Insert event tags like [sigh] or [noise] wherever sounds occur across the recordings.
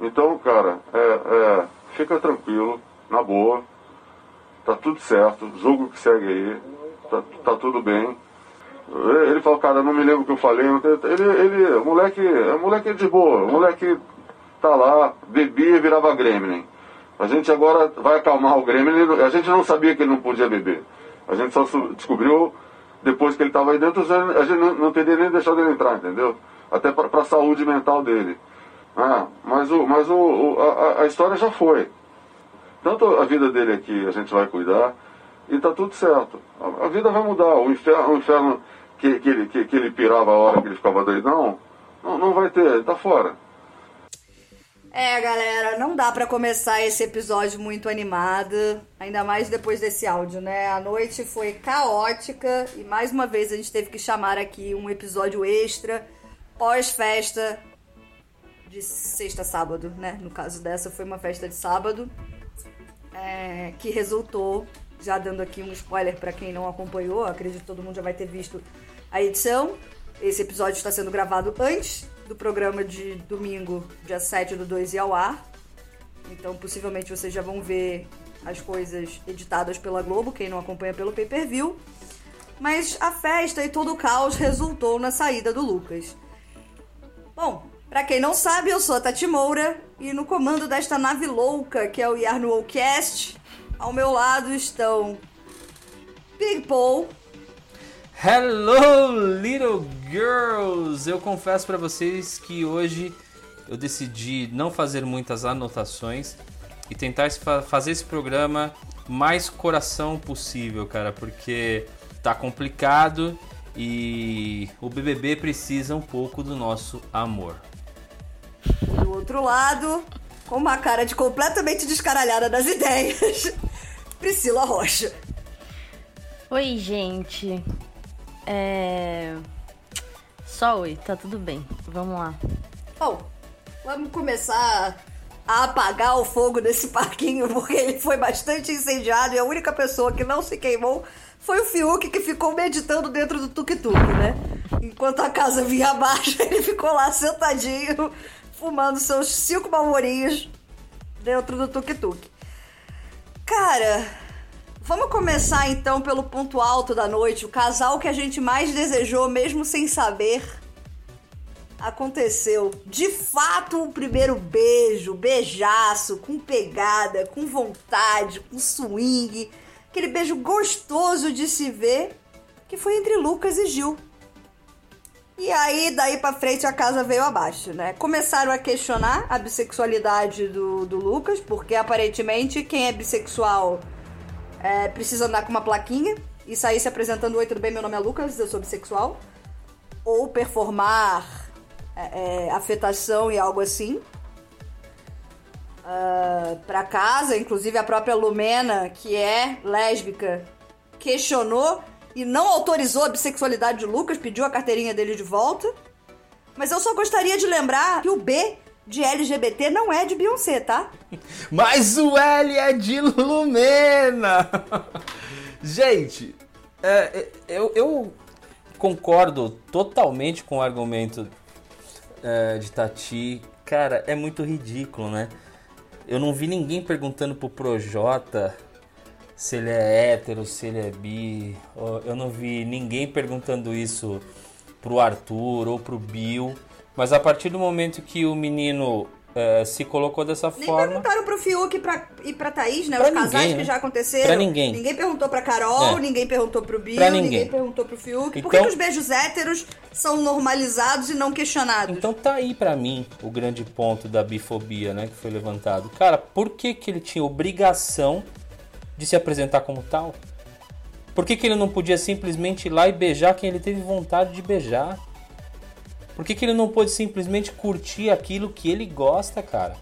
Então, cara, é, é, fica tranquilo, na boa. Tá tudo certo. Jogo que segue aí. Tá, tá tudo bem. Ele falou, cara, não me lembro o que eu falei. Ele, ele, moleque, moleque é de boa. Moleque tá lá, bebia e virava gremlin. A gente agora vai acalmar o gremlin. A gente não sabia que ele não podia beber. A gente só descobriu depois que ele estava aí dentro, a gente não, não teria nem deixado ele entrar, entendeu? Até para a saúde mental dele. Ah, mas o, mas o, o a, a, história já foi. Tanto a vida dele aqui a gente vai cuidar e tá tudo certo. A, a vida vai mudar. O inferno, o inferno que, que, ele, que, que ele pirava a hora que ele ficava doidão, não, não vai ter, ele tá fora. É, galera, não dá para começar esse episódio muito animado, ainda mais depois desse áudio, né? A noite foi caótica e mais uma vez a gente teve que chamar aqui um episódio extra pós-festa de sexta sábado, né? No caso dessa foi uma festa de sábado é, que resultou, já dando aqui um spoiler para quem não acompanhou, acredito que todo mundo já vai ter visto a edição. Esse episódio está sendo gravado antes do programa de domingo, dia 7 do 2 e ao ar. Então, possivelmente vocês já vão ver as coisas editadas pela Globo, quem não acompanha pelo pay-per-view. Mas a festa e todo o caos resultou na saída do Lucas. Bom, para quem não sabe, eu sou a Tati Moura e no comando desta nave louca que é o Yarno Cast, ao meu lado estão Big Paul. Hello, little girls! Eu confesso para vocês que hoje eu decidi não fazer muitas anotações e tentar fazer esse programa mais coração possível, cara, porque tá complicado e o BBB precisa um pouco do nosso amor. Do outro lado, com uma cara de completamente descaralhada das ideias, [laughs] Priscila Rocha. Oi, gente. É. Só oi, tá tudo bem. Vamos lá. Bom, vamos começar a apagar o fogo desse parquinho, porque ele foi bastante incendiado e a única pessoa que não se queimou foi o Fiuk que ficou meditando dentro do tuk-tuk, né? Enquanto a casa vinha abaixo, [laughs] ele ficou lá sentadinho, fumando seus cinco malmorinhos dentro do tuk-tuk. Cara, Vamos começar então pelo ponto alto da noite, o casal que a gente mais desejou, mesmo sem saber. Aconteceu. De fato, o primeiro beijo, beijaço, com pegada, com vontade, com swing. Aquele beijo gostoso de se ver, que foi entre Lucas e Gil. E aí, daí pra frente, a casa veio abaixo, né? Começaram a questionar a bissexualidade do, do Lucas, porque aparentemente quem é bissexual é, precisa andar com uma plaquinha e sair se apresentando: Oi, tudo bem? Meu nome é Lucas, eu sou bissexual. Ou performar é, é, afetação e algo assim. Uh, pra casa, inclusive a própria Lumena, que é lésbica, questionou e não autorizou a bissexualidade de Lucas, pediu a carteirinha dele de volta. Mas eu só gostaria de lembrar que o B de LGBT não é de Beyoncé, tá? [laughs] Mas o L é de Lumena! [laughs] Gente, é, é, eu, eu, concordo totalmente com o argumento é, de Tati. Cara, é muito ridículo, né? Eu não vi ninguém perguntando pro Projota se ele é hétero, se ele é bi. Eu não vi ninguém perguntando isso pro Arthur ou pro Bill. Mas a partir do momento que o menino uh, se colocou dessa Nem forma. perguntaram pro Fiuk e pra, e pra Thaís, né? Pra Os casais ninguém, que né? já aconteceram. Pra ninguém. Ninguém perguntou pra Carol, É. ninguém perguntou pro Bill, Pra ninguém. perguntou pro Fiuk. Por Então- que, que os beijos héteros são normalizados e não questionados? Então tá aí pra mim o grande ponto da bifobia, né, que foi levantado. Cara, por que que ele tinha obrigação de se apresentar como tal? Por que que ele não podia simplesmente ir lá e beijar quem ele teve vontade de beijar? Por que que ele não pôde simplesmente curtir aquilo que ele gosta, cara?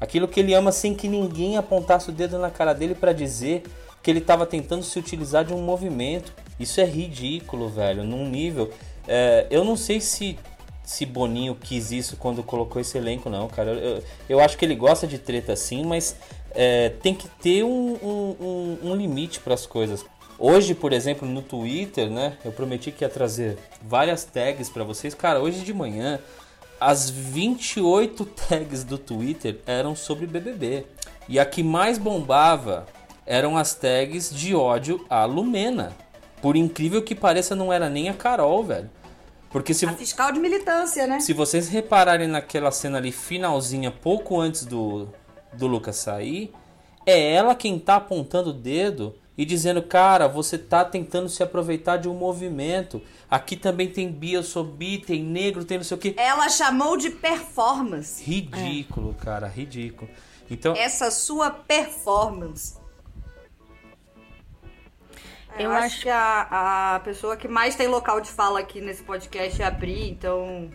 Aquilo que ele ama sem que ninguém apontasse o dedo na cara dele pra dizer que ele tava tentando se utilizar de um movimento. Isso é ridículo, velho, num nível. é, eu não sei se se Boninho quis isso quando colocou esse elenco, não, cara. Eu, eu acho que ele gosta de treta sim, mas é, tem que ter um, um, um- um limite para as coisas. Hoje, por exemplo, no Twitter, né? Eu prometi que ia trazer várias tags para vocês. Cara, hoje de manhã, as 28 [laughs] tags do Twitter eram sobre BBB. E a que mais bombava eram as tags de ódio à Lumena. Por incrível que pareça, não era nem a Carol, velho. Porque se, A fiscal de militância, né? se vocês repararem naquela cena ali, finalzinha, pouco antes do, do Lucas sair, é ela quem tá apontando o dedo e dizendo, cara, você tá tentando se aproveitar de um movimento. Aqui também tem bi, eu sou bi, tem negro, tem não sei o que. Ela chamou de performance. Ridículo, cara, ridículo. Então, Essa sua performance. Eu, Eu acho, acho- que a, a pessoa que mais tem local de fala aqui nesse podcast é a Pri, então.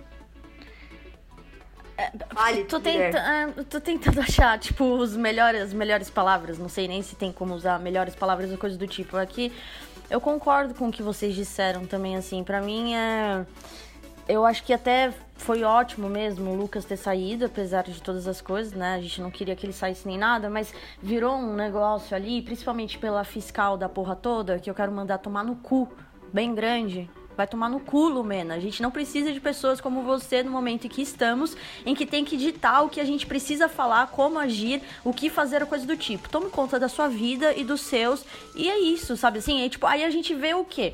Fale, Tô, tenta, ah, tô tentando [laughs] achar, tipo, os melhores, as melhores palavras. Não sei nem se tem como usar melhores palavras ou coisa do tipo. Aqui, eu concordo com o que vocês disseram também, assim. Pra mim, é... Eu acho que até foi ótimo mesmo o Lucas ter saído, apesar de todas as coisas, né? A gente não queria que ele saísse nem nada, mas virou um negócio ali, principalmente pela fiscal da porra toda, que eu quero mandar tomar no cu, bem grande. Vai tomar no cu, Lumena. A gente não precisa de pessoas como você no momento em que estamos, em que tem que ditar o que a gente precisa falar, como agir, o que fazer, coisa do tipo. Tome conta da sua vida e dos seus. E é isso, sabe assim? É, tipo, aí a gente vê o quê?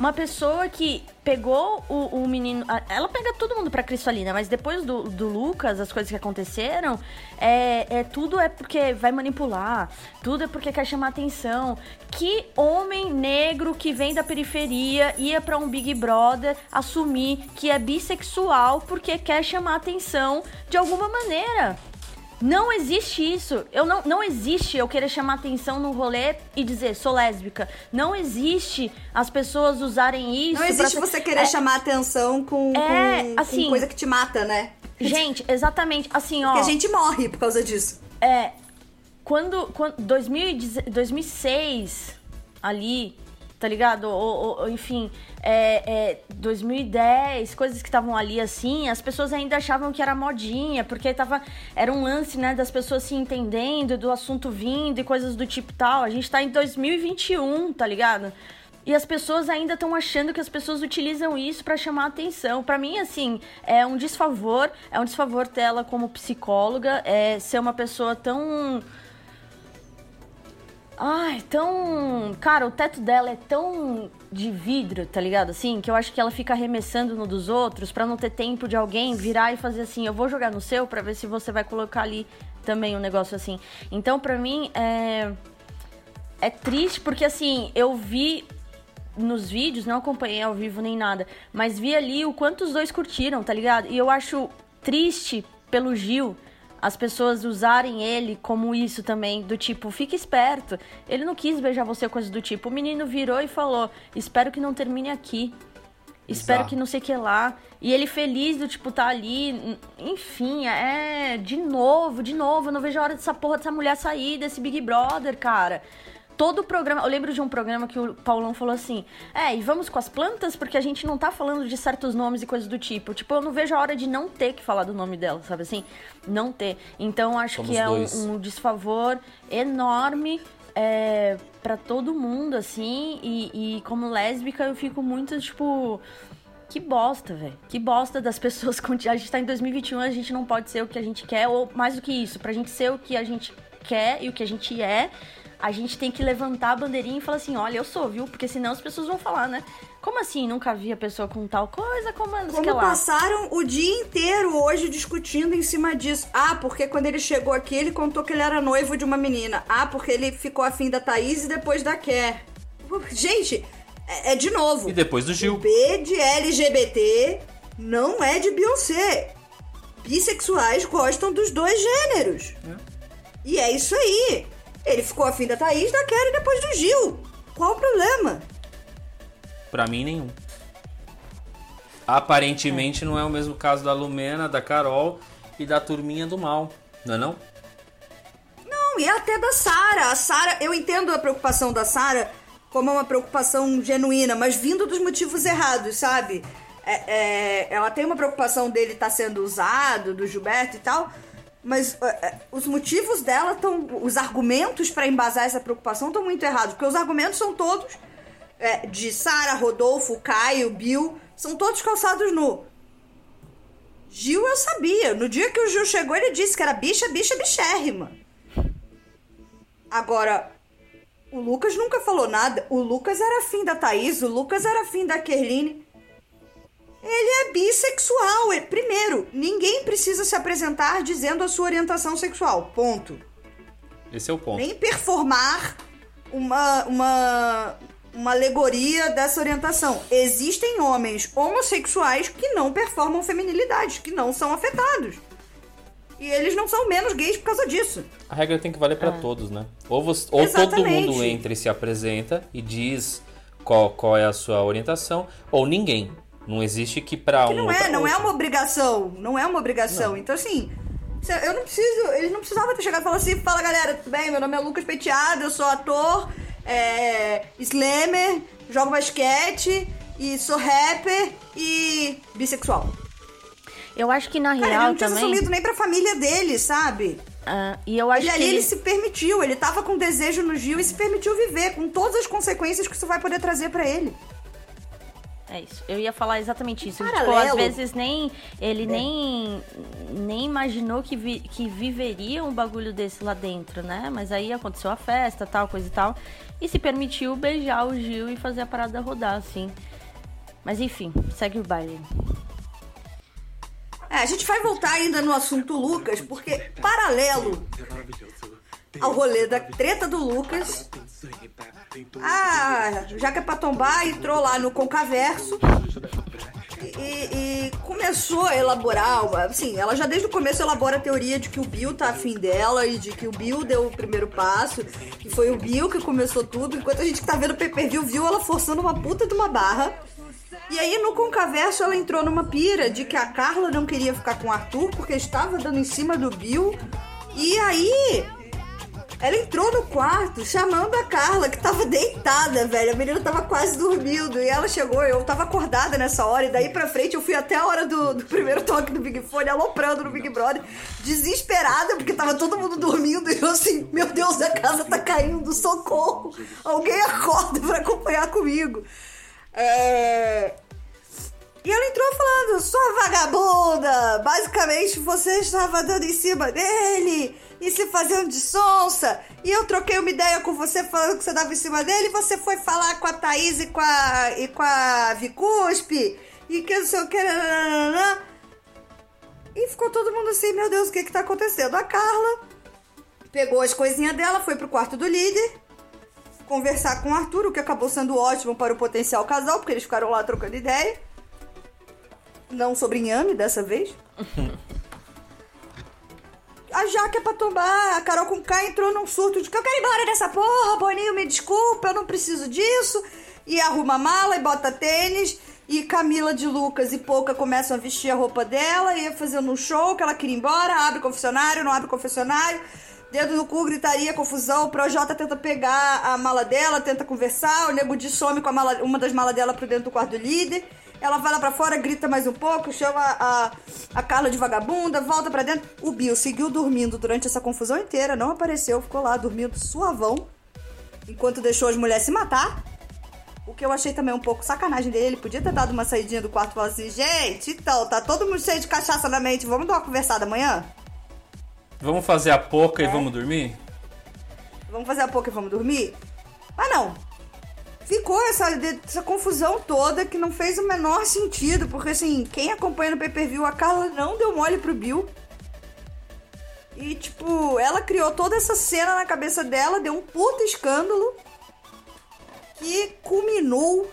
Uma pessoa que pegou o, o menino. Ela pega todo mundo pra Cristalina, mas depois do, do Lucas, as coisas que aconteceram, é, é tudo é porque vai manipular, tudo é porque quer chamar atenção. Que homem negro que vem da periferia ia pra um Big Brother assumir que é bissexual porque quer chamar atenção de alguma maneira? Não existe isso. Eu não, não existe eu querer chamar atenção no rolê e dizer sou lésbica. Não existe as pessoas usarem isso. Não existe pra- você querer É, chamar atenção com, É, com- assim- com coisa que te mata, né? Gente, exatamente. Assim, ó. Porque a gente morre por causa disso. É. Quando. quando 2010 2006, ali, tá ligado? Ou, ou- enfim, é, é, 2010, coisas que estavam ali assim, as pessoas ainda achavam que era modinha, porque tava. Era um lance, né, das pessoas se entendendo, do assunto vindo e coisas do tipo tal. A gente tá em 2021, tá ligado? E as pessoas ainda estão achando que as pessoas utilizam isso pra chamar atenção. Pra mim, assim, é um desfavor, é um desfavor ter ela como psicóloga, é ser uma pessoa tão Ai, tão. Cara, o teto dela é tão de vidro, tá ligado? Assim, que eu acho que ela fica arremessando no dos outros pra não ter tempo de alguém virar e fazer assim: eu vou jogar no seu pra ver se você vai colocar ali também um negócio assim. Então, pra mim, é. É triste porque, assim, eu vi nos vídeos, não acompanhei ao vivo nem nada, mas vi ali o quanto os dois curtiram, tá ligado? E eu acho triste pelo Gil as pessoas usarem ele como isso também, do tipo, fica esperto. Ele não quis beijar você, coisa do tipo. O menino virou e falou: Espero que não termine aqui. Espero Exato. que não sei o que lá. E ele feliz do tipo, tá ali. Enfim, é. De novo, de novo. Eu não vejo a hora dessa porra dessa mulher sair desse Big Brother, cara. Todo o programa. Eu lembro de um programa que o Paulão falou assim: É, e vamos com as plantas, porque a gente não tá falando de certos nomes e coisas do tipo. Tipo, eu não vejo a hora de não ter que falar do nome dela, sabe assim? Não ter. Então acho Somos que é um, um desfavor enorme é, para todo mundo, assim. E, e como lésbica, eu fico muito, tipo. Que bosta, velho. Que bosta das pessoas. com- A gente tá em 2021, a gente não pode ser o que a gente quer, ou mais do que isso. Pra gente ser o que a gente quer e o que a gente é, a gente tem que levantar a bandeirinha e falar assim: olha, eu sou, viu? Porque senão as pessoas vão falar, né? Como assim? Nunca vi a pessoa com tal coisa? Como, o Como passaram o dia inteiro hoje discutindo em cima disso. Ah, porque quando ele chegou aqui, ele contou que ele era noivo de uma menina. Ah, porque ele ficou afim da Thaís e depois da Ker. Gente, é, é de novo. E depois do O Gil. B de LGBT não é de Beyoncé. Bissexuais gostam dos dois gêneros. E é isso aí. Ele ficou afim da Thaís, da Ker e depois do Gil. Qual o problema? Pra mim, nenhum. Aparentemente não é o mesmo caso da Lumena, da Carol e da turminha do mal, não é não? Não, e até da Sara. A Sara, eu entendo a preocupação da Sara como uma preocupação genuína, mas vindo dos motivos errados, sabe? É, é, ela tem uma preocupação dele estar sendo usado, do Gilberto e tal, Mas uh, os motivos dela estão. Os argumentos para embasar essa preocupação estão muito errados. Porque os argumentos são todos é, de Sara, Rodolfo, Caio, Bill, são todos calçados nu. Gil eu sabia. No dia que o Gil chegou, ele disse que era bicha, bicha, bichérrima. Agora, o Lucas nunca falou nada. O Lucas era afim da Thaís, o Lucas era afim da Kerline. Ele é bissexual. primeiro, ninguém precisa se apresentar dizendo a sua orientação sexual. Ponto. Esse é o ponto. Nem performar uma, uma, uma alegoria dessa orientação. Existem homens homossexuais que não performam feminilidade, que não são afetados. E eles não são menos gays por causa disso. A regra tem que valer para ah. todos, né? Ou, você, ou todo mundo entra e se apresenta e diz qual, qual é a sua orientação, ou ninguém. Não existe que pra um. Não é, não é uma obrigação. Não é uma obrigação. Não. Então, assim, eu não preciso. Eles não precisavam ter chegado e falar assim: fala galera, tudo bem? Meu nome é Lucas Penteado, eu sou ator, é, slammer, jogo basquete, e sou rapper e bissexual. Eu acho que na Cara, real ele não tinha também... assumido nem pra família dele, sabe? Uh, e eu acho ele, que ali ele... ele se permitiu, ele tava com desejo no Gil e se permitiu viver, com todas as consequências que isso vai poder trazer para ele. É isso. Eu ia falar exatamente isso. Tipo, às vezes nem ele é. nem nem imaginou que, vi, que viveria um bagulho desse lá dentro, né? Mas aí aconteceu a festa, tal, coisa e tal, e se permitiu beijar o Gil e fazer a parada rodar, assim. Mas enfim, segue o baile. É, a gente vai voltar ainda no assunto Lucas, porque paralelo ao rolê da treta do Lucas, a Jaca Patombá entrou lá no Concaverso e, e, começou a elaborar, assim, ela já desde o começo elabora a teoria de que o Bill tá afim dela e de que o Bill deu o primeiro passo, que foi o Bill que começou tudo, enquanto a gente tá vendo o pay-per-view, viu ela forçando uma puta de uma barra. E aí no Concaverso ela entrou numa pira de que a Carla não queria ficar com o Arthur porque estava dando em cima do Bill. E aí ela entrou no quarto chamando a Carla, que tava deitada, velho. A menina tava quase dormindo. E ela chegou, eu tava acordada nessa hora. E daí pra frente eu fui até a hora do, do primeiro toque do Big Fone, aloprando no Big Brother, desesperada, porque tava todo mundo dormindo. E eu assim, meu Deus, a casa tá caindo, socorro! Alguém acorda pra acompanhar comigo. É... E ela entrou falando, sua vagabunda! Basicamente, você estava dando em cima dele e se fazendo de sonsa. E eu troquei uma ideia com você falando que você dava em cima dele. E você foi falar com a Thaís e com a, e com a Vicuspe. E que não sei o que. E ficou todo mundo assim: Meu Deus, o que que tá acontecendo? A Carla pegou as coisinhas dela, foi pro quarto do líder. Conversar com o Arthur, o que acabou sendo ótimo para o potencial casal, porque eles ficaram lá trocando ideia. Não sobre inhame dessa vez. [laughs] a Jaque é pra tombar. A Carol com K entrou num surto de que eu quero ir embora dessa porra, Boninho, me desculpa, eu não preciso disso. E arruma mala e bota tênis. E Camila de Lucas e Pouca começam a vestir a roupa dela e fazendo um show que ela queria ir embora. Abre confessionário, não abre confessionário. Dedo no cu, gritaria, confusão. O Projota tenta pegar a mala dela, tenta conversar. O Nego de some com a mala, uma das malas dela pro dentro do quarto do líder. Ela vai lá pra fora, grita mais um pouco, chama a, a Carla de vagabunda, volta pra dentro. O Bill seguiu dormindo durante essa confusão inteira, não apareceu, ficou lá dormindo suavão, enquanto deixou as mulheres se matar. O que eu achei também um pouco sacanagem dele. Podia ter dado uma saidinha do quarto e falar assim: gente, então, tá todo mundo cheio de cachaça na mente, vamos dar uma conversada amanhã? Vamos fazer a pouca é. e vamos dormir? Vamos fazer a pouca e vamos dormir? Mas não, ficou essa, essa confusão toda que não fez o menor sentido, porque assim, quem acompanha no pay-per-view, a Carla não deu mole pro Bill. E tipo, ela criou toda essa cena na cabeça dela, deu um puta escândalo que culminou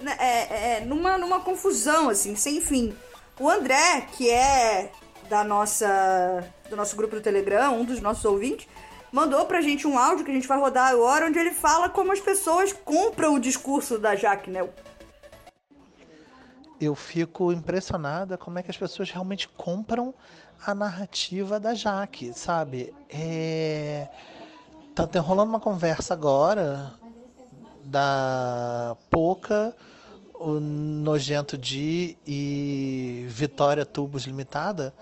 né, é, é, numa, numa confusão, assim, sem fim. O André, que é da nossa do nosso grupo do Telegram, um dos nossos ouvintes, mandou pra gente um áudio que a gente vai rodar agora, onde ele fala como as pessoas compram o discurso da Jaque, né? Eu fico impressionada como é que as pessoas realmente compram a narrativa da Jaque, sabe? É... Tá rolando uma conversa agora da Poca, o Nojento Di e Vitória Tubos Limitada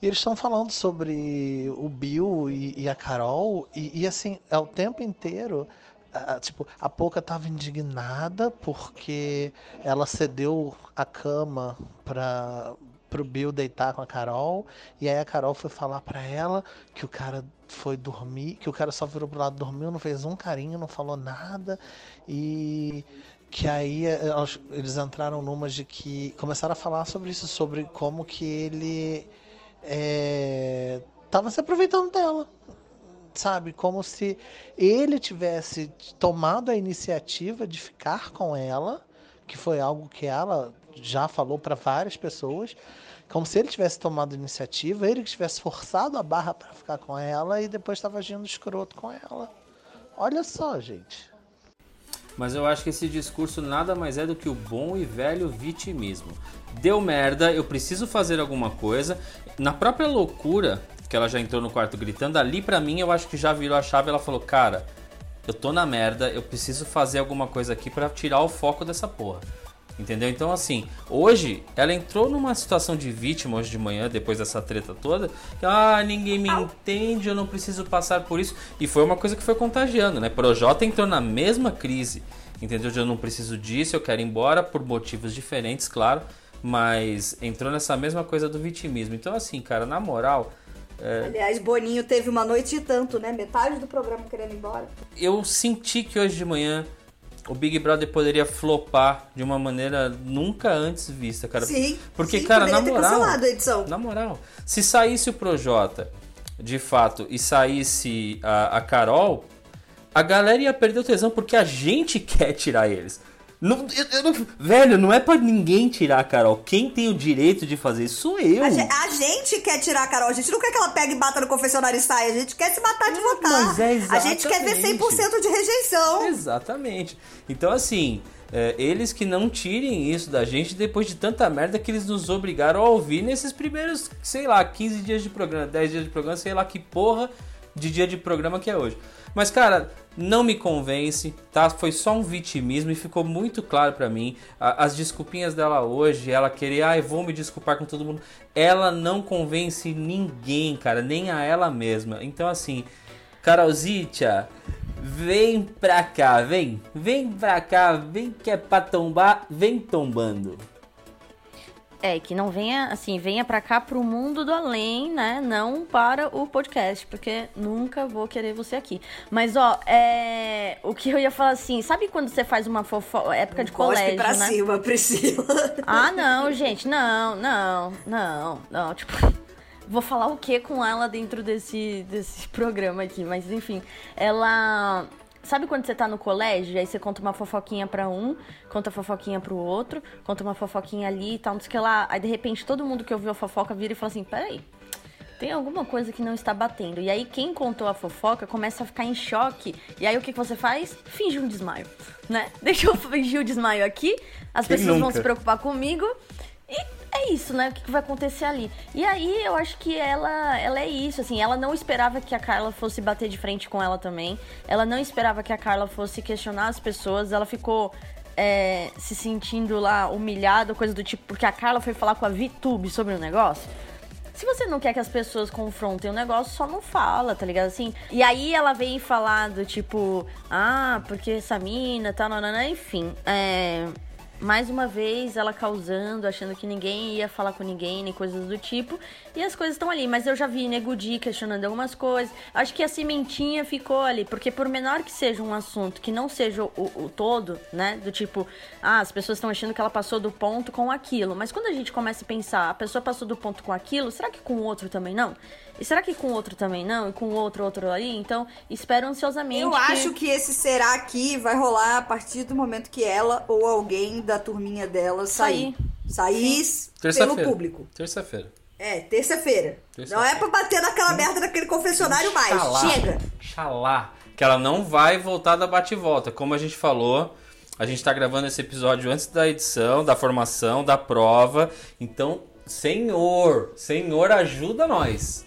E eles estão falando sobre o Bill e, e a Carol, e, e, assim, é o tempo inteiro. a- tipo, a Poca tava indignada porque ela cedeu a cama para pro Bill deitar com a Carol, e aí a Carol foi falar pra ela que o cara foi dormir, que o cara só virou pro lado, dormiu, não fez um carinho, não falou nada, e que aí elas- eles entraram numas de que começaram a falar sobre isso, sobre como que ele é, tava se aproveitando dela, sabe? Como se ele tivesse tomado a iniciativa de ficar com ela, que foi algo que ela já falou para várias pessoas, como se ele tivesse tomado a iniciativa, ele que tivesse forçado a barra para ficar com ela e depois estava agindo escroto com ela. Olha só, gente. Mas eu acho que esse discurso nada mais é do que o bom e velho vitimismo. Deu merda, eu preciso fazer alguma coisa. Na própria loucura, que ela já entrou no quarto gritando, ali pra mim eu acho que já virou a chave. Ela falou: Cara, eu tô na merda, eu preciso fazer alguma coisa aqui pra tirar o foco dessa porra. Entendeu? Então, assim, hoje ela entrou numa situação de vítima hoje de manhã, depois dessa treta toda. Que, ah, ninguém me entende, eu não preciso passar por isso. E foi uma coisa que foi contagiando, né? Projota entrou na mesma crise, entendeu? De eu não preciso disso, eu quero ir embora por motivos diferentes, claro. Mas entrou nessa mesma coisa do vitimismo. Então, assim, cara, na moral, Aliás, Boninho teve uma noite e tanto, né? Metade do programa querendo ir embora. eu senti que hoje de manhã o Big Brother poderia flopar de uma maneira nunca antes vista, cara. Sim. Porque, sim, cara, na moral. Na moral, se saísse o Projota, de fato, e saísse a, a Carol, a galera ia perder o tesão porque a gente [laughs] quer tirar eles. Não, eu- eu não- velho, não é pra ninguém tirar a Carol. Quem tem o direito de fazer isso sou eu. A, ge- a gente quer tirar a Carol, a gente não quer que ela pegue e bata no confessionário e saia, a gente quer se matar de votar. mas é a gente quer ver exatamente. 100% de rejeição. Exatamente. Então, assim, é, eles que não tirem isso da gente depois de tanta merda que eles nos obrigaram a ouvir nesses primeiros, sei lá, 15 dias de programa, 10 dias de programa, sei lá que porra de dia de programa que é hoje. Mas, cara, não me convence, tá? Foi só um vitimismo e ficou muito claro pra mim. As desculpinhas dela hoje, ela querer, ai, vou me desculpar com todo mundo. Ela não convence ninguém, cara, nem a ela mesma. Então, assim, Carolzitia, vem pra cá, vem. Vem pra cá, vem que é pra tombar, vem tombando. É, que não venha, assim, venha pra cá pro mundo do além, né? Não para o podcast, porque nunca vou querer você aqui. Mas, ó, é. O que eu ia falar assim, sabe quando você faz uma fofoca. Época de Cospe colégio, pra né? cima, Priscila. Ah, não, gente, não, não, não, não. Tipo, vou falar o que com ela dentro desse, desse programa aqui, mas enfim, ela. Sabe quando você tá no colégio, aí você conta uma fofoquinha pra um, conta fofoquinha pro outro, conta uma fofoquinha ali e tal, não sei o que lá. Aí de repente todo mundo que ouviu a fofoca vira e fala assim: peraí, tem alguma coisa que não está batendo. E aí quem contou a fofoca começa a ficar em choque. E aí o que, que você faz? Finge um desmaio, né? [laughs] Deixa eu fingir o desmaio aqui, as Quem pessoas vão nunca? se preocupar comigo. É isso, né? O que, vai acontecer ali? E aí eu acho que ela, ela é isso, assim, ela não esperava que a Carla fosse bater de frente com ela também. Ela não esperava que a Carla fosse questionar as pessoas. Ela ficou é, se sentindo lá humilhada, coisa do tipo, porque a Carla foi falar com a VTube sobre o negócio. Se você não quer que as pessoas confrontem o negócio, só não fala, tá ligado? Assim. E aí ela vem falar do tipo, ah, porque essa mina, tal, nanana, enfim. É. Mais uma vez ela causando, achando que ninguém ia falar com ninguém, nem coisas do tipo. E as coisas estão ali. Mas eu já vi Nego Di questionando algumas coisas. Acho que a cimentinha ficou ali. Porque por menor que seja um assunto que não seja o, o todo, né? Do tipo, ah, as pessoas estão achando que ela passou do ponto com aquilo. Mas quando a gente começa a pensar, a pessoa passou do ponto com aquilo, será que com o outro também não? E será que com outro também não? E com outro, outro ali? Então, espero ansiosamente. Eu acho que esse será aqui vai rolar a partir do momento que ela ou alguém da turminha dela sair. Sair pelo Terça-feira. público. Terça-feira. É, terça-feira. Terça-feira. Não é pra bater naquela merda daquele confessionário mais. Xalá. Chega. Xalá. Que ela não vai voltar da bate-volta. Como a gente falou, a gente tá gravando esse episódio antes da edição, da formação, da prova. Então, senhor, senhor, ajuda nós.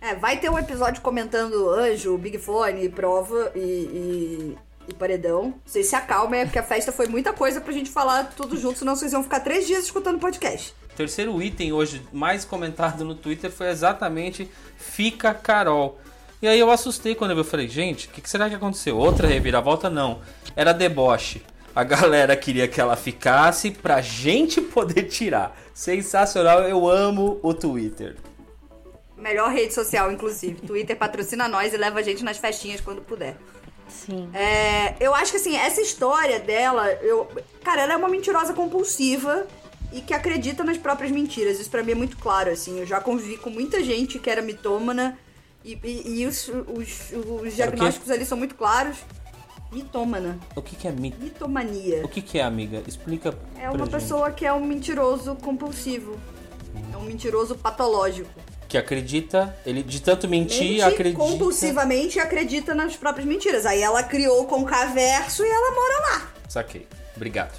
É, vai ter um episódio comentando anjo, Big Fone, prova e, e, e paredão. Vocês se acalmem, é porque a festa foi muita coisa pra gente falar tudo junto, senão vocês vão ficar três dias escutando podcast. O terceiro item hoje mais comentado no Twitter foi exatamente Fica Carol. E aí eu assustei quando eu vi, eu falei, gente, o que, que será que aconteceu? Outra reviravolta? Não. Era deboche. A galera queria que ela ficasse pra gente poder tirar. Sensacional, eu amo o Twitter. Melhor rede social, inclusive. Twitter patrocina nós e leva a gente nas festinhas quando puder. Sim. É, eu acho que assim, essa história dela, eu, cara, ela é uma mentirosa compulsiva e que acredita nas próprias mentiras. Isso pra mim é muito claro, assim. Eu já convivi com muita gente que era mitômana e, e, e os, os, os diagnósticos ali são muito claros. Mitômana. O que, que é mito? Mitomania. O que, que é, amiga? Explica É pra uma gente. pessoa que é um mentiroso compulsivo. É um mentiroso patológico. Que acredita, ele de tanto mentir, Mente acredita. compulsivamente e acredita nas próprias mentiras. Aí ela criou o Concaverso e ela mora lá. Saquei. Obrigado.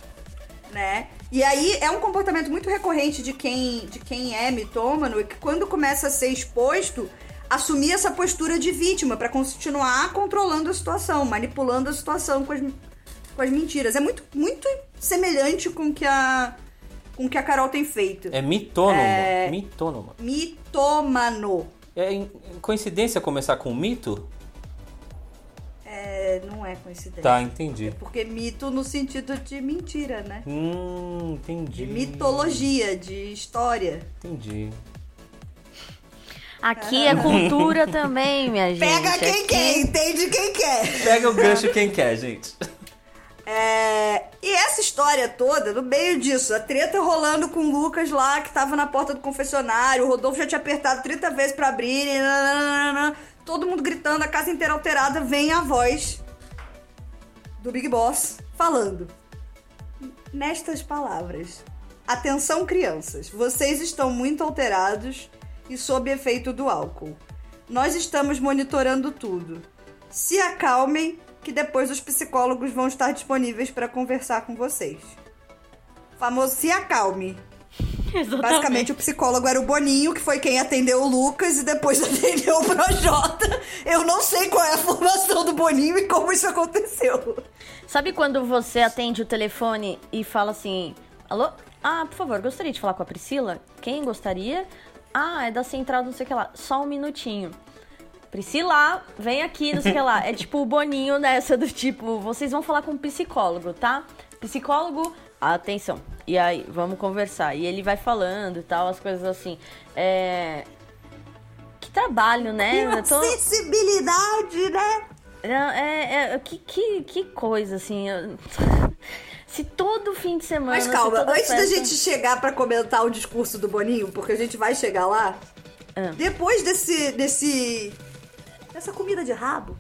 né? E aí é um comportamento muito recorrente de quem, de quem é mitômano, é que quando começa a ser exposto, assumir essa postura de vítima pra continuar controlando a situação, manipulando a situação com as, com as mentiras. É muito, muito semelhante com o que a com o que a Carol tem feito. É mitônomo. É. Mitônomo. Mitômano. É coincidência começar com mito? É, não é coincidência. Tá, entendi. Porque mito no sentido de mentira, né? Hum, entendi. De mitologia, de história. Entendi. Aqui é cultura também, minha gente. Pega quem Aqui- quer, entende quem quer. Pega o gancho quem quer, gente. É, e essa história toda, no meio disso, a treta rolando com o Lucas lá, que tava na porta do confessionário, o Rodolfo já tinha apertado 30 vezes pra abrir, e todo mundo gritando, a casa inteira alterada, vem a voz do Big Boss falando. Nestas palavras. Atenção, crianças, vocês estão muito alterados e sob efeito do álcool. Nós estamos monitorando tudo. Se acalmem, que depois os psicólogos vão estar disponíveis para conversar com vocês. Famoso se acalme. [laughs] Exatamente. Basicamente, o psicólogo era o Boninho, que foi quem atendeu o Lucas e depois [laughs] atendeu o Projota. Eu não sei qual é a formação do Boninho e como isso aconteceu. Sabe quando você atende o telefone e fala assim: Alô? Ah, por favor, gostaria de falar com a Priscila? Quem gostaria? Ah, é da central, não sei o que lá. Só um minutinho. Priscila, vem aqui, não sei o que lá. É tipo o Boninho nessa do tipo: vocês vão falar com um psicólogo, tá? Psicólogo, atenção. E aí, vamos conversar. E ele vai falando e tal, as coisas assim. É. Que trabalho, né? Eu tô- sensibilidade, né? não, é, é, que, que, que coisa, assim. eu- [laughs] Se todo fim de semana. Mas calma, antes da festa- gente chegar pra comentar o discurso do Boninho, porque a gente vai chegar lá, Ah. depois desse, desse. Dessa comida de rabo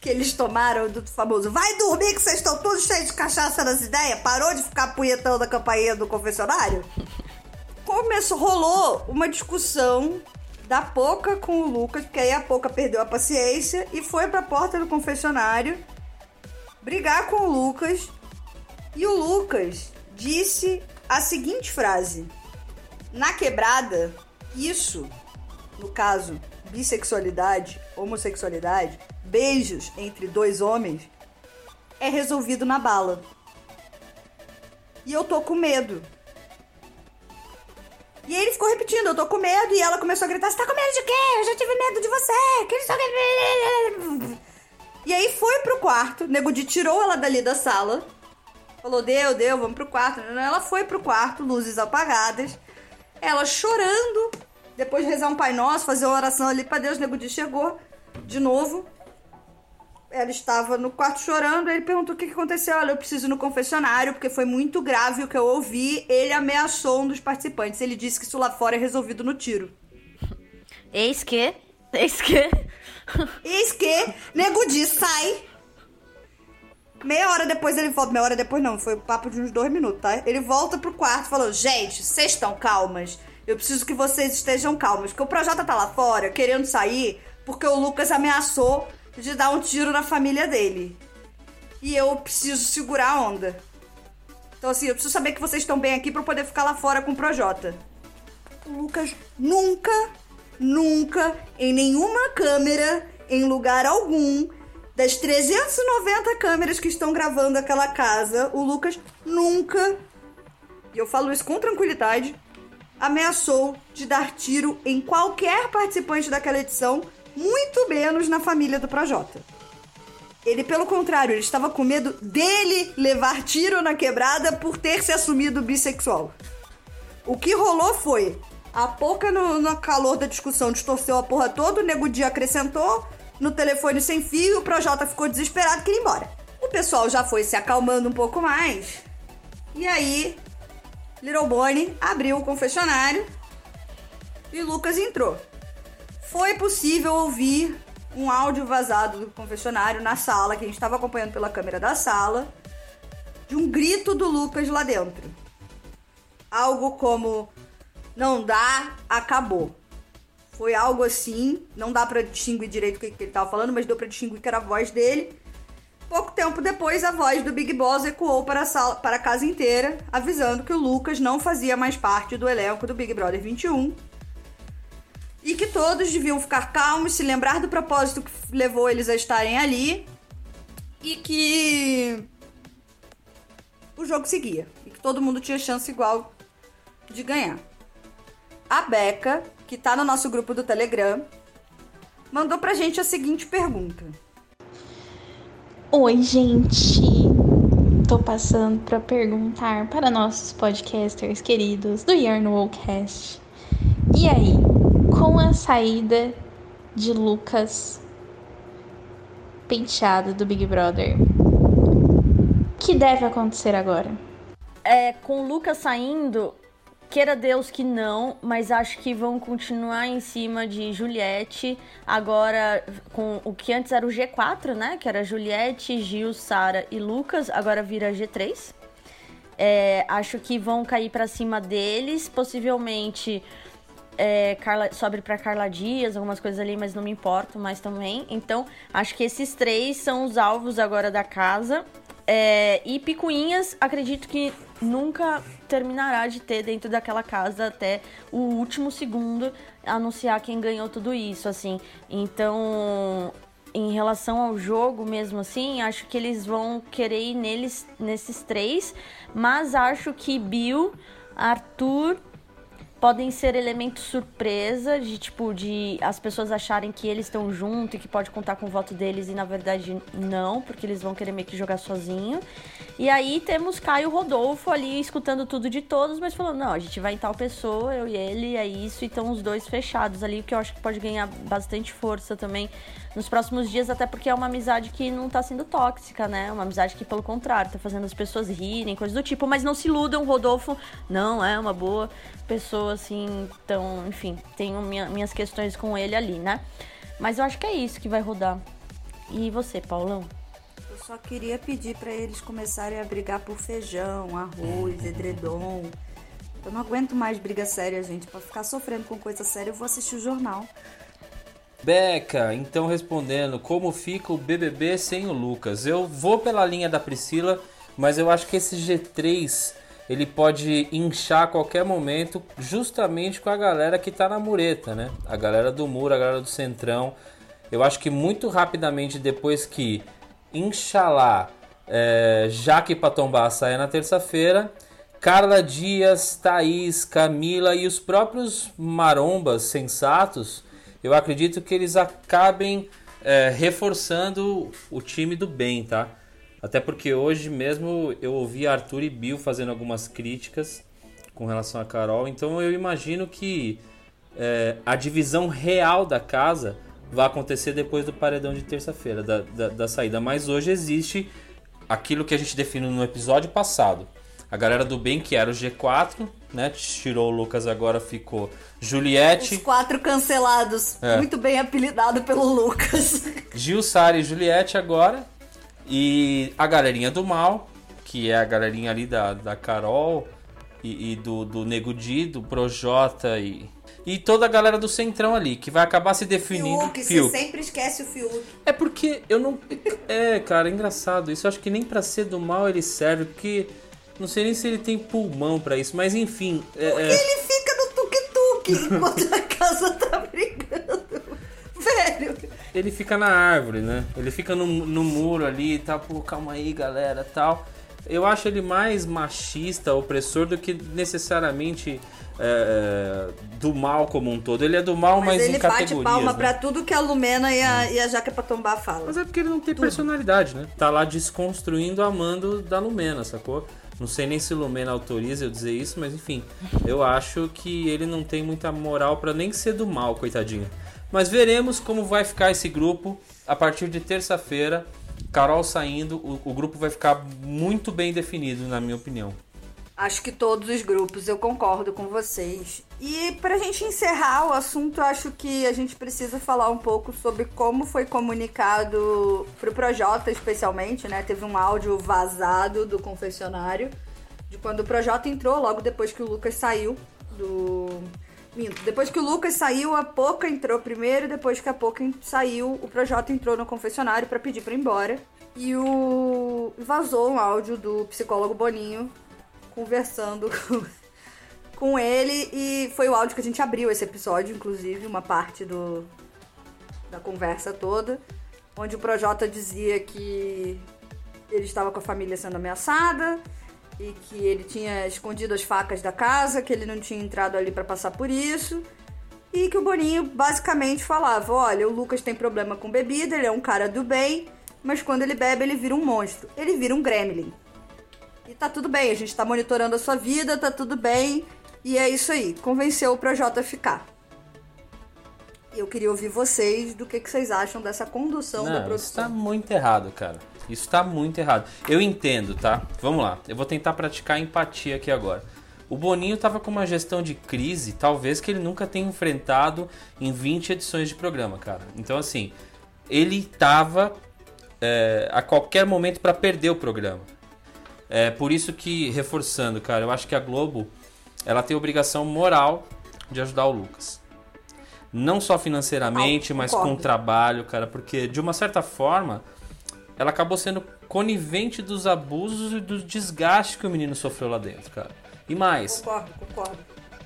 que eles tomaram do famoso vai dormir que vocês estão todos cheios de cachaça nas ideias, parou de ficar punhetão da campainha do confessionário? Começou, rolou uma discussão da Poca com o Lucas, porque aí a Poca perdeu a paciência e foi pra porta do confessionário brigar com o Lucas e o Lucas disse a seguinte frase: Na quebrada, isso, no caso, bissexualidade, homossexualidade, beijos entre dois homens, é resolvido na bala. E eu tô com medo. E ele ficou repetindo, eu tô com medo, e ela começou a gritar, você tá com medo de quê? Eu já tive medo de você, o quê." E aí foi pro quarto, Nego Di tirou ela dali da sala, falou, deu, deu, vamos pro quarto. Ela foi pro quarto, luzes apagadas, ela chorando, depois de rezar um Pai Nosso, fazer uma oração ali pra Deus, Nego Di chegou de novo. Ela estava no quarto chorando, ele perguntou o que que aconteceu. Olha, eu preciso ir no confessionário, porque foi muito grave o que eu ouvi. Ele ameaçou um dos participantes. Ele disse que isso lá fora é resolvido no tiro. Eis que. Eis que. Eis que Nego Di sai. Meia hora depois ele volta. Meia hora depois não, foi um papo de uns dois minutos, tá? Ele volta pro quarto e falou: Gente, vocês estão calmas? Eu preciso que vocês estejam calmas. Porque o Projota tá lá fora querendo sair porque o Lucas ameaçou de dar um tiro na família dele. E eu preciso segurar a onda. Então, assim, eu preciso saber que vocês estão bem aqui eu poder ficar lá fora com o Projota. O Lucas nunca, nunca, em nenhuma câmera, em lugar algum, das 390 câmeras que estão gravando aquela casa, o Lucas nunca e eu falo isso com tranquilidade, ameaçou de dar tiro em qualquer participante daquela edição, muito menos na família do Projota. Ele, pelo contrário, ele estava com medo dele levar tiro na quebrada por ter se assumido bissexual. O que rolou foi, a pouca no, no calor da discussão distorceu a porra toda, o Nego Dia acrescentou, no telefone sem fio, o Projota ficou desesperado e queria ir embora. O pessoal já foi se acalmando um pouco mais, e aí Little Bonnie abriu o confessionário e Lucas entrou. Foi possível ouvir um áudio vazado do confessionário na sala, que a gente estava acompanhando pela câmera da sala, de um grito do Lucas lá dentro. Algo como: Não dá, acabou. Foi algo assim, não dá para distinguir direito o que, que ele estava falando, mas deu para distinguir que era a voz dele. Pouco tempo depois, a voz do Big Boss ecoou para a, sala, para a casa inteira, avisando que o Lucas não fazia mais parte do elenco do Big Brother 21 e que todos deviam ficar calmos, se lembrar do propósito que levou eles a estarem ali e que o jogo seguia e que todo mundo tinha chance igual de ganhar. A Beca, que tá no nosso grupo do Telegram, mandou pra gente a seguinte pergunta. Oi, gente. Tô passando para perguntar para nossos podcasters queridos do Yarnowcast. E aí, com a saída de Lucas Penteado do Big Brother, o que deve acontecer agora? É, com o Lucas saindo, Queira Deus que não, mas acho que vão continuar em cima de Juliette. Agora, com o que antes era o G4, né? Que era Juliette, Gil, Sara e Lucas, agora vira G3. É, acho que vão cair para cima deles, possivelmente. É, Carla, sobre para Carla Dias, algumas coisas ali, mas não me importo mais também. Então, acho que esses três são os alvos agora da casa. É, e Picuinhas, acredito que nunca terminará de ter dentro daquela casa até o último segundo anunciar quem ganhou tudo isso, assim. Então, em relação ao jogo mesmo assim, acho que eles vão querer ir neles nesses três, mas acho que Bill, Arthur podem ser elementos surpresa de tipo de as pessoas acharem que eles estão junto e que pode contar com o voto deles e na verdade não, porque eles vão querer meio que jogar sozinho. E aí temos Caio Rodolfo ali escutando tudo de todos, mas falando, não, a gente vai em tal pessoa, eu e ele, é isso, e estão os dois fechados ali, que eu acho que pode ganhar bastante força também nos próximos dias, até porque é uma amizade que não tá sendo tóxica, né? Uma amizade que, pelo contrário, tá fazendo as pessoas rirem, coisas do tipo. Mas não se iludam, Rodolfo não é uma boa pessoa, assim. Então, enfim, tenho minha, minhas questões com ele ali, né? Mas eu acho que é isso que vai rodar. E você, Paulão? Eu só queria pedir para eles começarem a brigar por feijão, arroz, edredom. Eu não aguento mais briga séria, gente. Para ficar sofrendo com coisa séria, eu vou assistir o jornal. Beca, então respondendo, como fica o BBB sem o Lucas? Eu vou pela linha da Priscila, mas eu acho que esse G3 ele pode inchar a qualquer momento, justamente com a galera que tá na mureta, né? A galera do muro, a galera do centrão. Eu acho que muito rapidamente depois que, Inxalá, é, Jaque Patombá saia na terça-feira, Carla Dias, Thaís, Camila e os próprios marombas sensatos eu acredito que eles acabem é, reforçando o time do bem, tá? Até porque hoje mesmo eu ouvi Arthur e Bill fazendo algumas críticas com relação a Carol, então eu imagino que é, a divisão real da casa vai acontecer depois do paredão de terça-feira, da, da, da saída. Mas hoje existe aquilo que a gente definiu no episódio passado. A galera do bem, que era o G4, né? Tirou o Lucas, agora ficou Juliette. Os quatro cancelados. É. Muito bem apelidado pelo Lucas. Gil, Sara e Juliette agora. E a galerinha do mal, que é a galerinha ali da, da Carol e, e do, do Nego Di, do Projota e. E toda a galera do Centrão ali, que vai acabar se definindo. Fiuk, Fiuk. você sempre esquece o Fiuk. É porque eu não. É, cara, é engraçado. Isso eu acho que nem pra ser do mal ele serve, porque não sei nem se ele tem pulmão para isso, mas enfim. É, Porque é... ele fica no tuk-tuk enquanto a casa tá brigando. [laughs] Velho. Ele fica na árvore, né? Ele fica no, no muro ali e tá, tal, pô, calma aí, galera, tal. eu acho ele mais machista, opressor do que necessariamente é, do mal como um todo. Ele é do mal, mas, Mas em ele bate categorias. palma né? pra tudo que a Lumena e a, e a Jaca falam. Mas é porque ele não tem personalidade, né? Tá lá desconstruindo a mando da Lumena, sacou? Não sei nem se Lumena autoriza eu dizer isso, mas enfim. Eu acho que ele não tem muita moral pra nem ser do mal, coitadinho. Mas veremos como vai ficar esse grupo a partir de terça-feira. Carol saindo, o, o grupo vai ficar muito bem definido, na minha opinião. Acho que todos os grupos, eu concordo com vocês. E pra gente encerrar o assunto, acho que a gente precisa falar um pouco sobre como foi comunicado pro Projota, especialmente, né? Teve um áudio vazado do confessionário de quando o Projota entrou, logo depois que o Lucas saiu do. Depois que o Lucas saiu, a Poca entrou primeiro, depois que a Poca saiu, o Projota entrou no confessionário pra pedir pra ir embora. E o. vazou um áudio do psicólogo Boninho conversando [laughs] com, com ele e foi o áudio que a gente abriu esse episódio, inclusive, uma parte do da conversa toda, onde o Projota dizia que ele estava com a família sendo ameaçada e que ele tinha escondido as facas da casa, que ele não tinha entrado ali para passar por isso. E que o Boninho basicamente falava: olha, o Lucas tem problema com bebida, ele é um cara do bem, mas quando ele bebe, ele vira um monstro. Ele vira um gremlin. E tá tudo bem, a gente tá monitorando a sua vida, tá tudo bem. E é isso aí, convenceu o Projota a ficar. E eu queria ouvir vocês do que, que vocês acham dessa condução da Não, isso produção. tá muito errado, cara. Isso tá muito errado. Eu entendo, tá? Vamos lá. Eu vou tentar praticar empatia aqui agora. O Boninho tava com uma gestão de crise, talvez que ele nunca tenha enfrentado em 20 edições de programa, cara. Então, assim, ele tava é, a qualquer momento para perder o programa. É por isso que, reforçando, cara, eu acho que a Globo ela tem obrigação moral de ajudar o Lucas. Não só financeiramente, Ah, mas com trabalho, cara, porque de uma certa forma ela acabou sendo conivente dos abusos e do desgaste que o menino sofreu lá dentro, cara. E mais, Concordo, concordo.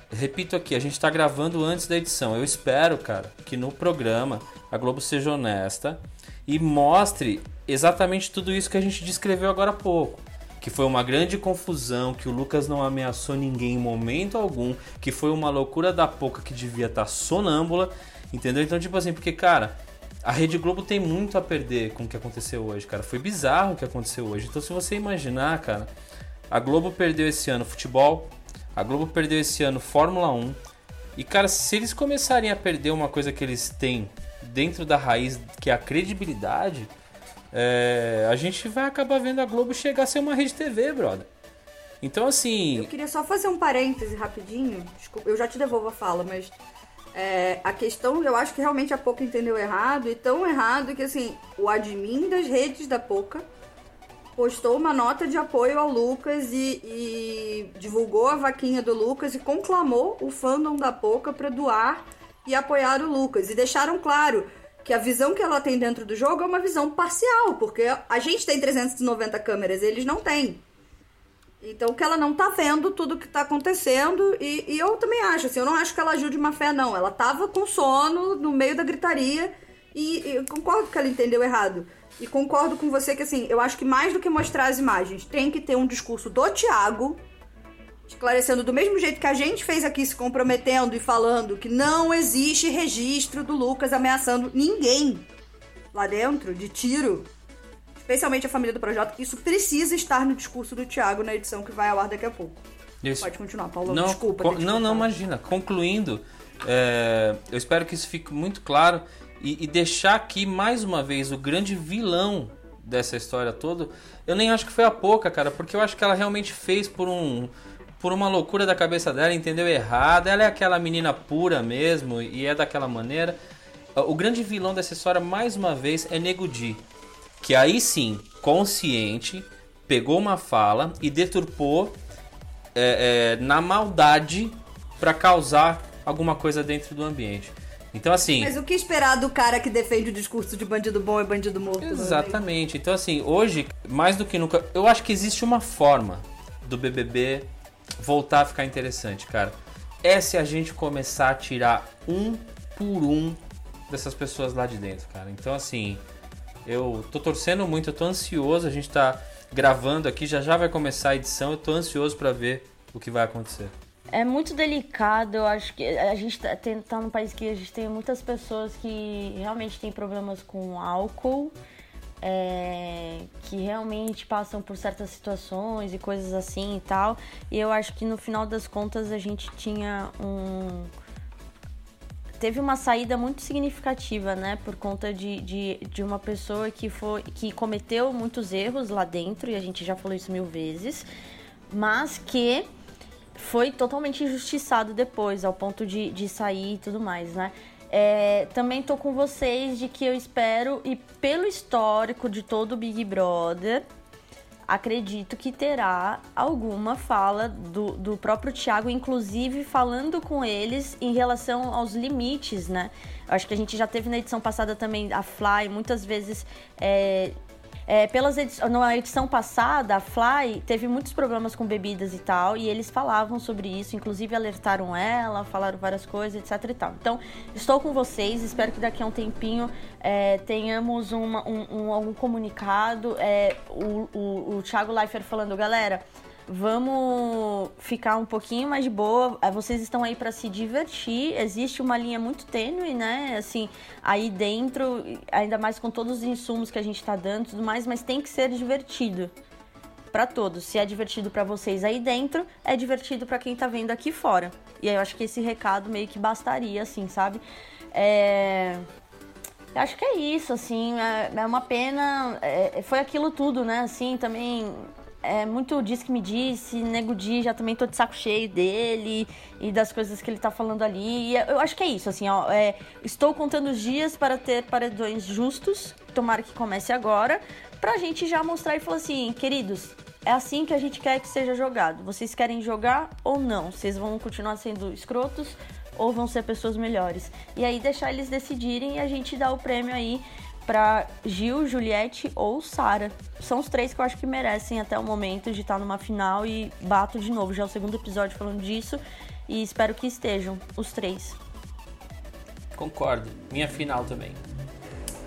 repito aqui, a gente tá gravando antes da edição. Eu espero, cara, que no programa a Globo seja honesta e mostre exatamente tudo isso que a gente descreveu agora há pouco. Que foi uma grande confusão, que o Lucas não ameaçou ninguém em momento algum, que foi uma loucura da pouca que devia estar sonâmbula, entendeu? Então, tipo assim, porque, cara, a Rede Globo tem muito a perder com o que aconteceu hoje, cara. Foi bizarro o que aconteceu hoje. Então, se você imaginar, cara, a Globo perdeu esse ano futebol, a Globo perdeu esse ano Fórmula 1. E, cara, se eles começarem a perder uma coisa que eles têm dentro da raiz, que é a credibilidade, é, a gente vai acabar vendo a Globo chegar a ser uma rede TV, brother. Então, assim, Eu queria só fazer um parêntese rapidinho. Desculpa, eu já te devolvo a fala, mas é, a questão eu acho que realmente a Poca entendeu errado e tão errado que assim, o admin das redes da Poca postou uma nota de apoio ao Lucas e, e divulgou a vaquinha do Lucas e conclamou o fandom da Poca para doar e apoiar o Lucas. E deixaram claro que a visão que ela tem dentro do jogo é uma visão parcial, porque a gente tem 390 câmeras, eles não têm. Então que ela não tá vendo tudo que tá acontecendo e, e eu também acho, assim, eu não acho que ela agiu de má fé, não. Ela tava com sono no meio da gritaria e, e concordo que ela entendeu errado. E concordo com você que, assim, eu acho que mais do que mostrar as imagens, tem que ter um discurso do Thiago, esclarecendo do mesmo jeito que a gente fez aqui, se comprometendo e falando que não existe registro do Lucas ameaçando ninguém lá dentro, de tiro especialmente a família do Projota, isso precisa estar no discurso do Thiago na edição que vai ao ar daqui a pouco. Isso. Pode continuar, Paulo. Não, desculpa. não, não, cortado. imagina. Concluindo, é, eu espero que isso fique muito claro e, e deixar aqui mais uma vez o grande vilão dessa história toda. Eu nem acho que foi a pouca, cara, porque eu acho que ela realmente fez por um por uma loucura da cabeça dela, entendeu errado. Ela é aquela menina pura mesmo e é daquela maneira. O grande vilão dessa história, mais uma vez, é Nego Di. Que aí sim, consciente, pegou uma fala e deturpou é, é, na maldade para causar alguma coisa dentro do ambiente. Então, assim. Mas o que esperar do cara que defende o discurso de bandido bom e bandido morto? Exatamente. Então, assim, hoje, mais do que nunca, eu acho que existe uma forma do BBB voltar a ficar interessante, cara. É se a gente começar a tirar um por um dessas pessoas lá de dentro, cara. Então, assim, eu tô torcendo muito, eu tô ansioso. A gente tá gravando aqui, já já vai começar a edição. Eu tô ansioso para ver o que vai acontecer. É muito delicado, eu acho que a gente tá, tem, tá num país que a gente tem muitas pessoas que realmente têm problemas com álcool, é, que realmente passam por certas situações e coisas assim e tal. E eu acho que no final das contas a gente tinha um. Teve uma saída muito significativa, né? Por conta de, de, de uma pessoa que, foi, que cometeu muitos erros lá dentro, e a gente já falou isso mil vezes, mas que foi totalmente injustiçado depois, ao ponto de, de sair e tudo mais, né? É, também tô com vocês de que eu espero, e pelo histórico de todo o Big Brother, acredito que terá alguma fala do, do próprio Thiago, inclusive falando com eles em relação aos limites, né? Acho que a gente já teve na edição passada também a Fly, muitas vezes é, é, pelas edi na edição passada, a Fly teve muitos problemas com bebidas e tal, e eles falavam sobre isso, inclusive alertaram ela, falaram várias coisas, etc e tal. Então, estou com vocês, espero que daqui a um tempinho é, tenhamos uma, um, um, algum comunicado. É, o, o, o Thiago Leifert falando, galera, vamos ficar um pouquinho mais de boa. É, vocês estão aí para se divertir. Existe uma linha muito tênue, né? Assim, aí dentro, ainda mais com todos os insumos que a gente está dando, tudo mais, mas tem que ser divertido para todos. Se é divertido para vocês aí dentro, é divertido para quem tá vendo aqui fora. E aí eu acho que esse recado meio que bastaria, assim, sabe? É... Acho que é isso, assim, é, é uma pena, é, foi aquilo tudo, né, assim, também é muito diz que me disse, Nego Di, já também tô de saco cheio dele e das coisas que ele tá falando ali. E eu acho que é isso, assim, ó. É, estou contando os dias para ter paredões justos, tomara que comece agora, pra gente já mostrar e falar assim, queridos, é assim que a gente quer que seja jogado. Vocês querem jogar ou não? Vocês vão continuar sendo escrotos ou vão ser pessoas melhores? E aí deixar eles decidirem e a gente dá o prêmio aí para Gil, Juliette ou Sara. São os três que eu acho que merecem até o momento de estar numa final e bato de novo. Já é o segundo episódio falando disso e espero que estejam os três. Concordo. Minha final também.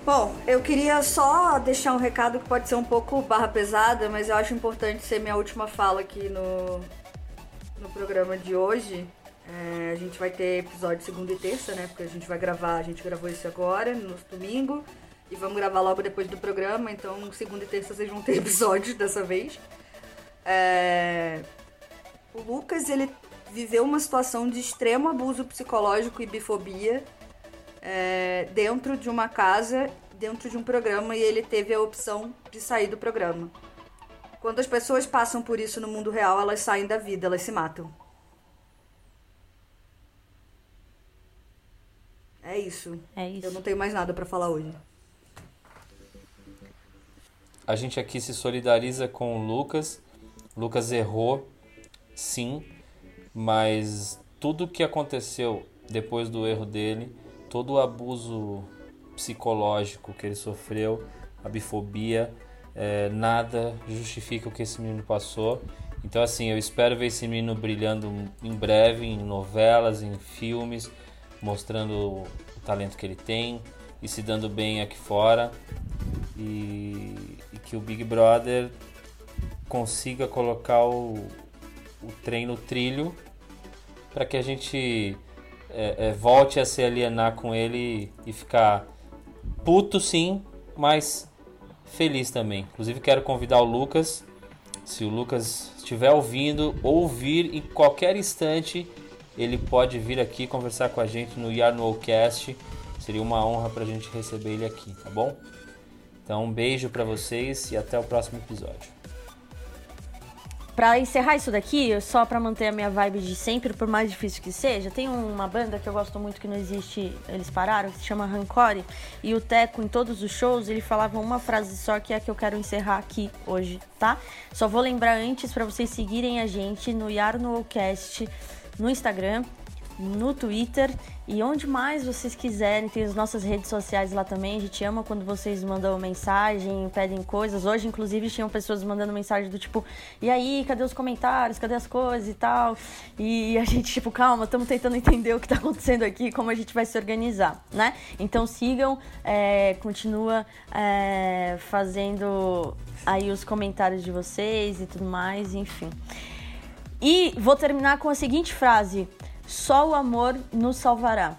Bom, eu queria só deixar um recado que pode ser um pouco barra pesada, mas eu acho importante ser minha última fala aqui no, no programa de hoje. É, a gente vai ter episódio segunda e terça, né? Porque a gente vai gravar, a gente gravou isso agora, no domingo. E vamos gravar logo depois do programa, então segunda e terça vocês vão ter [laughs] episódios dessa vez. É... O Lucas, ele viveu uma situação de extremo abuso psicológico e bifobia é... dentro de uma casa, dentro de um programa, e ele teve a opção de sair do programa. Quando as pessoas passam por isso no mundo real, elas saem da vida, elas se matam. É isso. É isso. Eu não tenho mais nada para falar hoje. A gente aqui se solidariza com o Lucas. Lucas errou, sim, mas tudo que aconteceu depois do erro dele, todo o abuso psicológico que ele sofreu, a bifobia, é, nada justifica o que esse menino passou. Então, assim, eu espero ver esse menino brilhando em breve em novelas, em filmes, mostrando o talento que ele tem e se dando bem aqui fora. E, e que o Big Brother consiga colocar o, o trem no trilho para que a gente é, é, volte a se alienar com ele e ficar puto sim, mas feliz também. Inclusive quero convidar o Lucas, se o Lucas estiver ouvindo, ouvir em qualquer instante, ele pode vir aqui conversar com a gente no Yarnowcast. Seria uma honra para a gente receber ele aqui, tá bom? Então, um beijo para vocês e até o próximo episódio. Pra encerrar isso daqui, só pra manter a minha vibe de sempre, por mais difícil que seja, tem uma banda que eu gosto muito que não existe, eles pararam, que se chama Rancore, e o Teco, em todos os shows, ele falava uma frase só que é a que eu quero encerrar aqui hoje, tá? Só vou lembrar antes para vocês seguirem a gente no Yarnowcast no Instagram, no Twitter e onde mais vocês quiserem. Tem as nossas redes sociais lá também. A gente ama quando vocês mandam mensagem, pedem coisas. Hoje, inclusive, tinham pessoas mandando mensagem do tipo: e aí, cadê os comentários? Cadê as coisas e tal? E a gente, tipo, calma, estamos tentando entender o que está acontecendo aqui, como a gente vai se organizar, né? Então sigam, é, continua é, fazendo aí os comentários de vocês e tudo mais, enfim. E vou terminar com a seguinte frase: só o amor nos salvará.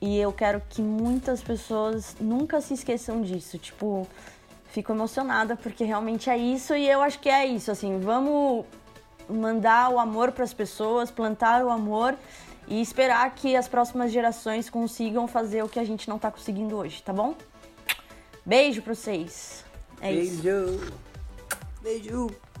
E eu quero que muitas pessoas nunca se esqueçam disso. Tipo, fico emocionada porque realmente é isso e eu acho que é isso. Assim, vamos mandar o amor para as pessoas, plantar o amor e esperar que as próximas gerações consigam fazer o que a gente não está conseguindo hoje, tá bom? Beijo para vocês. É Beijo. isso. Beijo.